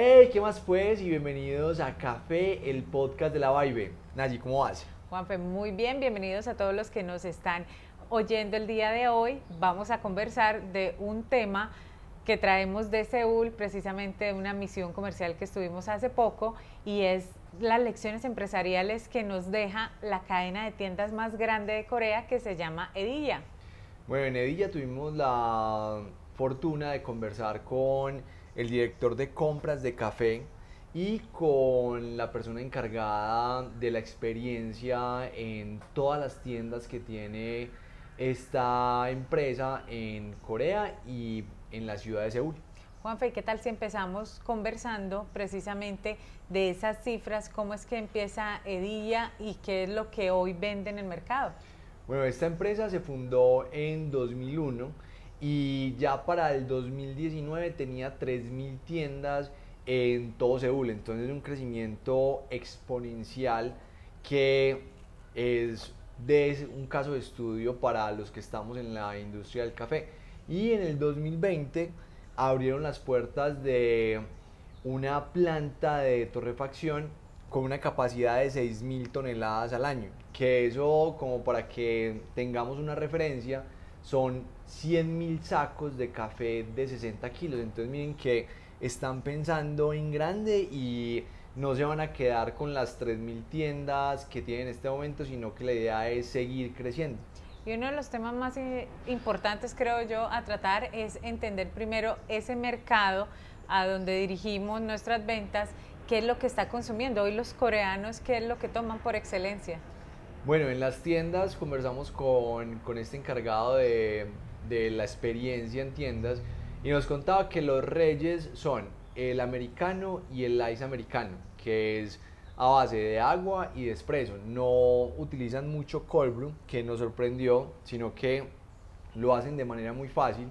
Hey, ¿qué más pues? Y bienvenidos a Café, el podcast de la Vibe. Nayi, ¿cómo vas? Juanfe, muy bien, bienvenidos a todos los que nos están oyendo el día de hoy. Vamos a conversar de un tema que traemos de Seúl, precisamente de una misión comercial que estuvimos hace poco, y es las lecciones empresariales que nos deja la cadena de tiendas más grande de Corea que se llama Edilla. Bueno, en Edilla tuvimos la fortuna de conversar con el director de compras de café y con la persona encargada de la experiencia en todas las tiendas que tiene esta empresa en Corea y en la ciudad de Seúl. Juanfe, ¿qué tal si empezamos conversando precisamente de esas cifras? ¿Cómo es que empieza Edilla y qué es lo que hoy vende en el mercado? Bueno, esta empresa se fundó en 2001 y ya para el 2019 tenía 3.000 tiendas en todo Seúl, entonces un crecimiento exponencial que es de un caso de estudio para los que estamos en la industria del café. Y en el 2020 abrieron las puertas de una planta de torrefacción con una capacidad de 6.000 toneladas al año, que eso como para que tengamos una referencia, son 100.000 sacos de café de 60 kilos. Entonces miren que están pensando en grande y no se van a quedar con las 3.000 tiendas que tienen en este momento, sino que la idea es seguir creciendo. Y uno de los temas más importantes, creo yo, a tratar es entender primero ese mercado a donde dirigimos nuestras ventas, qué es lo que está consumiendo. Hoy los coreanos, qué es lo que toman por excelencia. Bueno, en las tiendas conversamos con, con este encargado de, de la experiencia en tiendas y nos contaba que los reyes son el americano y el ice americano, que es a base de agua y de espresso. No utilizan mucho cold brew, que nos sorprendió, sino que lo hacen de manera muy fácil.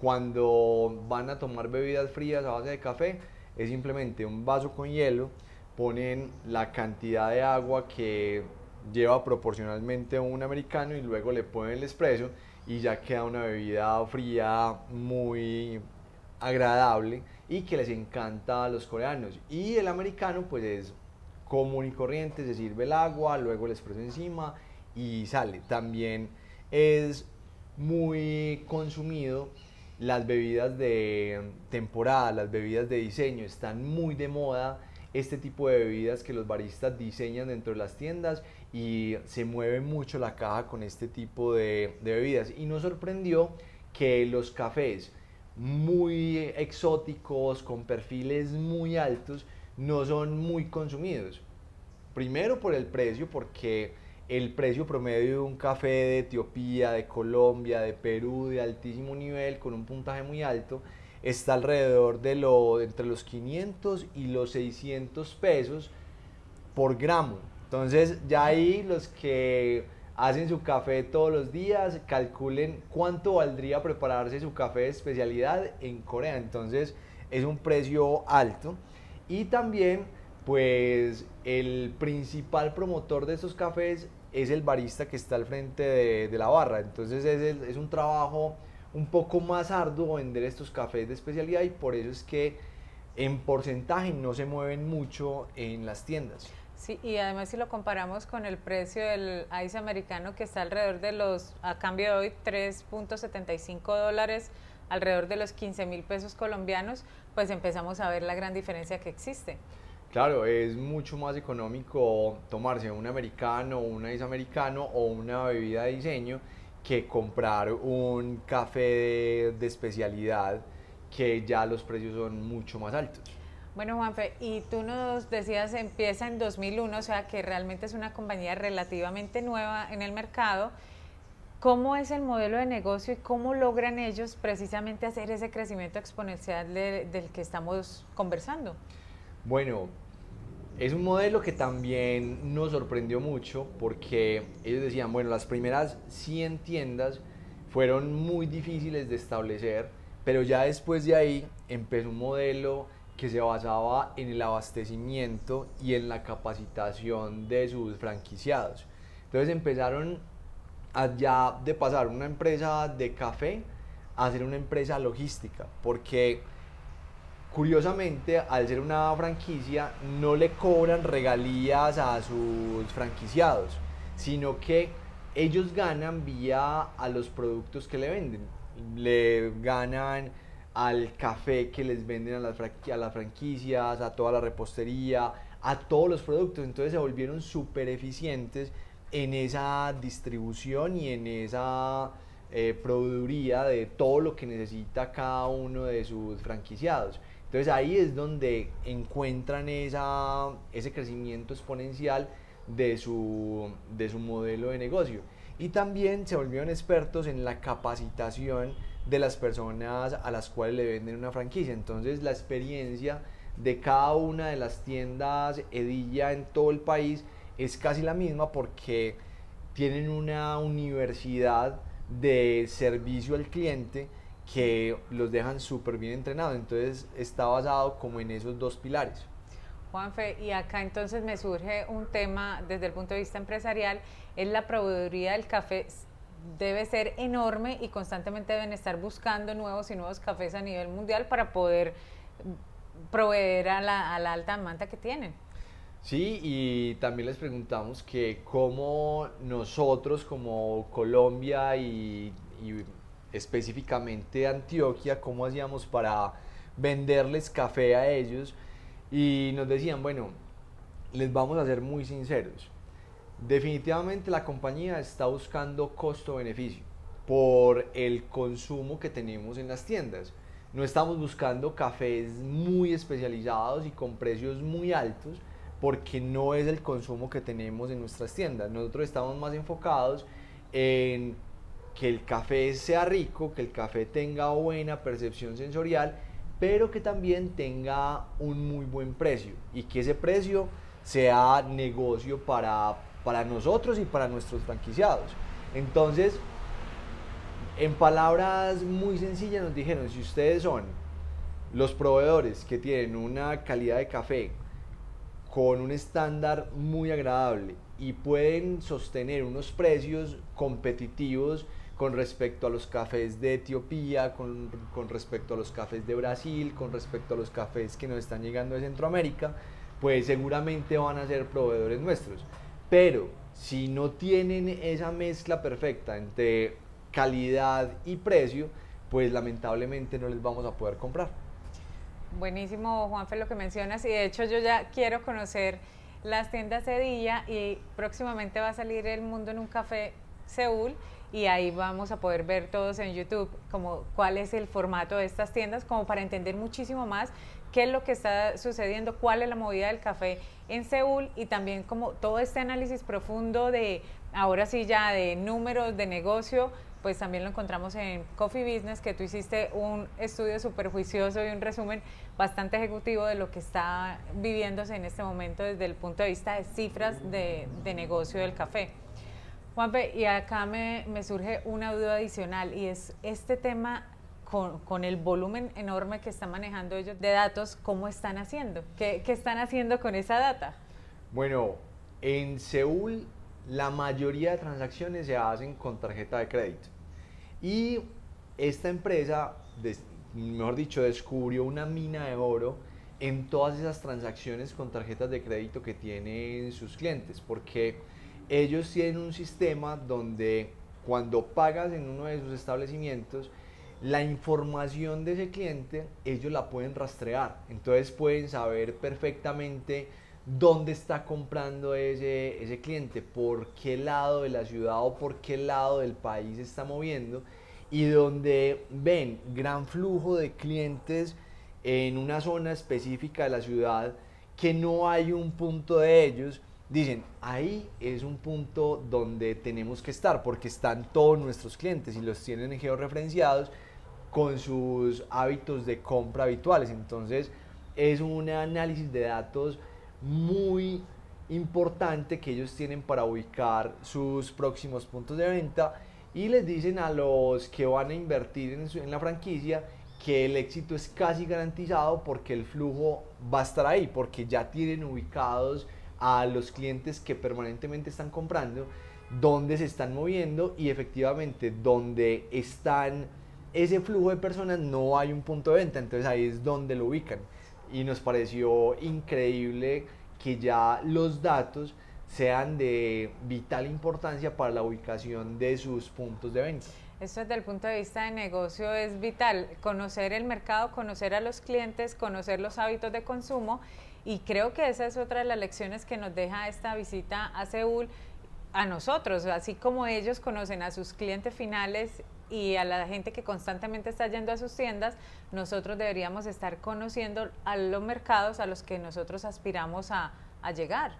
Cuando van a tomar bebidas frías a base de café, es simplemente un vaso con hielo, ponen la cantidad de agua que lleva proporcionalmente un americano y luego le ponen el espresso y ya queda una bebida fría muy agradable y que les encanta a los coreanos. Y el americano pues es común y corriente, se sirve el agua, luego el espresso encima y sale. También es muy consumido las bebidas de temporada, las bebidas de diseño, están muy de moda este tipo de bebidas que los baristas diseñan dentro de las tiendas y se mueve mucho la caja con este tipo de, bebidas. Y nos sorprendió que los cafés muy exóticos, con perfiles muy altos, no son muy consumidos. Primero por el precio, porque el precio promedio de un café de Etiopía, de Colombia, de Perú, de altísimo nivel, con un puntaje muy alto, está alrededor de lo, entre los 500 y los 600 pesos por gramo. Entonces ya ahí los que hacen su café todos los días, calculen cuánto valdría prepararse su café de especialidad en Corea. Entonces es un precio alto. Y también pues el principal promotor de estos cafés es el barista que está al frente de, la barra. Entonces es, es un trabajo un poco más arduo vender estos cafés de especialidad y por eso es que en porcentaje no se mueven mucho en las tiendas. Sí, y además si lo comparamos con el precio del ICE americano que está alrededor de los, a cambio de hoy, 3.75 dólares, alrededor de los 15 mil pesos colombianos, pues empezamos a ver la gran diferencia que existe. Claro, es mucho más económico tomarse un americano, un ice americano o una bebida de diseño que comprar un café de, de especialidad que ya los precios son mucho más altos. Bueno, Juanfe, y tú nos decías, empieza en 2001, o sea que realmente es una compañía relativamente nueva en el mercado. ¿Cómo es el modelo de negocio y cómo logran ellos precisamente hacer ese crecimiento exponencial del que estamos conversando? Bueno, es un modelo que también nos sorprendió mucho porque ellos decían, bueno, las primeras 100 tiendas fueron muy difíciles de establecer, pero ya después de ahí empezó un modelo que se basaba en el abastecimiento y en la capacitación de sus franquiciados. Entonces empezaron ya de pasar una empresa de café a ser una empresa logística, porque curiosamente, al ser una franquicia, no le cobran regalías a sus franquiciados, sino que ellos ganan vía a los productos que le venden. Le ganan al café que les venden a las, franquicias, a toda la repostería, a todos los productos. Entonces se volvieron súper eficientes en esa distribución y en esa eh, de todo lo que necesita cada uno de sus franquiciados. Entonces ahí es donde encuentran ese crecimiento exponencial de su, de su modelo de negocio. Y también se volvieron expertos en la capacitación de las personas a las cuales le venden una franquicia. Entonces la experiencia de cada una de las tiendas Edilla en todo el país es casi la misma porque tienen una universidad de servicio al cliente que los dejan súper bien entrenados. Entonces está basado como en esos dos pilares. Juanfe, y acá entonces me surge un tema desde el punto de vista empresarial, es la proveeduría del café debe ser enorme y constantemente deben estar buscando nuevos y nuevos cafés a nivel mundial para poder proveer a la, a la alta demanda que tienen. Sí, y también les preguntamos que cómo nosotros como Colombia y, y específicamente Antioquia, cómo hacíamos para venderles café a ellos. Y nos decían, bueno, les vamos a ser muy sinceros. Definitivamente la compañía está buscando costo-beneficio por el consumo que tenemos en las tiendas. No estamos buscando cafés muy especializados y con precios muy altos porque no es el consumo que tenemos en nuestras tiendas. Nosotros estamos más enfocados en que el café sea rico, que el café tenga buena percepción sensorial, pero que también tenga un muy buen precio y que ese precio sea negocio para, para nosotros y para nuestros franquiciados. Entonces, en palabras muy sencillas nos dijeron, si ustedes son los proveedores que tienen una calidad de café con un estándar muy agradable y pueden sostener unos precios competitivos con respecto a los cafés de Etiopía, con, con, respecto a los cafés de Brasil, con respecto a los cafés que nos están llegando de Centroamérica, pues seguramente van a ser proveedores nuestros. Pero si no tienen esa mezcla perfecta entre calidad y precio, pues lamentablemente no les vamos a poder comprar. Buenísimo, Juanfe, lo que mencionas. Y de hecho yo ya quiero conocer las tiendas Edilla y próximamente va a salir El Mundo en un Café Seúl y ahí vamos a poder ver todos en YouTube como cuál es el formato de estas tiendas, como para entender muchísimo más qué es lo que está sucediendo, cuál es la movida del café en Seúl y también como todo este análisis profundo de, ahora sí ya, de números de negocio, pues también lo encontramos en Coffee Business, que tú hiciste un estudio súper juicioso y un resumen bastante ejecutivo de lo que está viviéndose en este momento desde el punto de vista de cifras de, de negocio del café. Juanpe, y acá me, surge una duda adicional y es este tema con, el volumen enorme que están manejando ellos de datos, ¿cómo están haciendo? ¿Qué, ¿Qué están haciendo con esa data? Bueno, en Seúl la mayoría de transacciones se hacen con tarjeta de crédito. Y esta empresa, mejor dicho, descubrió una mina de oro en todas esas transacciones con tarjetas de crédito que tienen sus clientes, porque ellos tienen un sistema donde cuando pagas en uno de sus establecimientos, la información de ese cliente ellos la pueden rastrear, entonces pueden saber perfectamente dónde está comprando ese, ese cliente, por qué lado de la ciudad o por qué lado del país está moviendo y donde ven gran flujo de clientes en una zona específica de la ciudad que no hay un punto de ellos, dicen, ahí es un punto donde tenemos que estar porque están todos nuestros clientes y los tienen georreferenciados con sus hábitos de compra habituales. Entonces es un análisis de datos muy importante que ellos tienen para ubicar sus próximos puntos de venta y les dicen a los que van a invertir en, en, la franquicia que el éxito es casi garantizado porque el flujo va a estar ahí, porque ya tienen ubicados a los clientes que permanentemente están comprando, dónde se están moviendo y efectivamente dónde están ese flujo de personas no hay un punto de venta, entonces ahí es donde lo ubican. Y nos pareció increíble que ya los datos sean de vital importancia para la ubicación de sus puntos de venta. Esto desde el punto de vista de negocio es vital, conocer el mercado, conocer a los clientes, conocer los hábitos de consumo y creo que esa es otra de las lecciones que nos deja esta visita a Seúl a nosotros, así como ellos conocen a sus clientes finales y a la gente que constantemente está yendo a sus tiendas, nosotros deberíamos estar conociendo a los mercados a los que nosotros aspiramos a, llegar.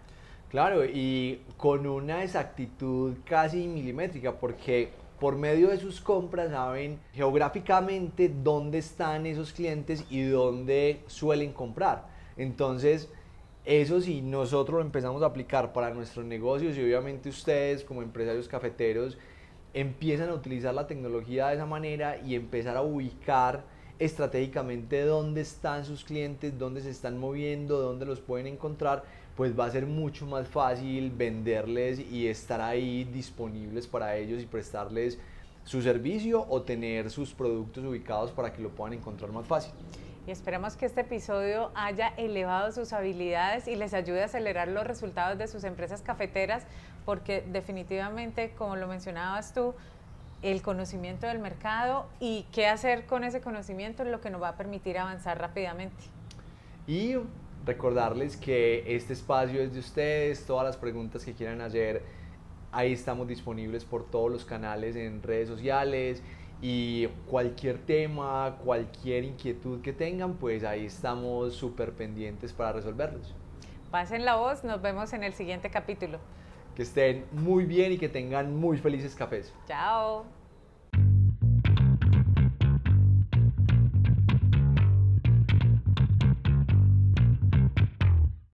Claro, y con una exactitud casi milimétrica, porque por medio de sus compras saben geográficamente dónde están esos clientes y dónde suelen comprar. Entonces, eso si nosotros lo empezamos a aplicar para nuestros negocios y obviamente ustedes como empresarios cafeteros empiezan a utilizar la tecnología de esa manera y empezar a ubicar estratégicamente dónde están sus clientes, dónde se están moviendo, dónde los pueden encontrar, pues va a ser mucho más fácil venderles y estar ahí disponibles para ellos y prestarles su servicio o tener sus productos ubicados para que lo puedan encontrar más fácil. Y esperamos que este episodio haya elevado sus habilidades y les ayude a acelerar los resultados de sus empresas cafeteras, porque definitivamente, como lo mencionabas tú, el conocimiento del mercado y qué hacer con ese conocimiento es lo que nos va a permitir avanzar rápidamente. Y recordarles que este espacio es de ustedes, todas las preguntas que quieran hacer, ahí estamos disponibles por todos los canales en redes sociales y cualquier tema, cualquier inquietud que tengan, pues ahí estamos súper pendientes para resolverlos. Pasen la voz, nos vemos en el siguiente capítulo. Que estén muy bien y que tengan muy felices cafés. Chao.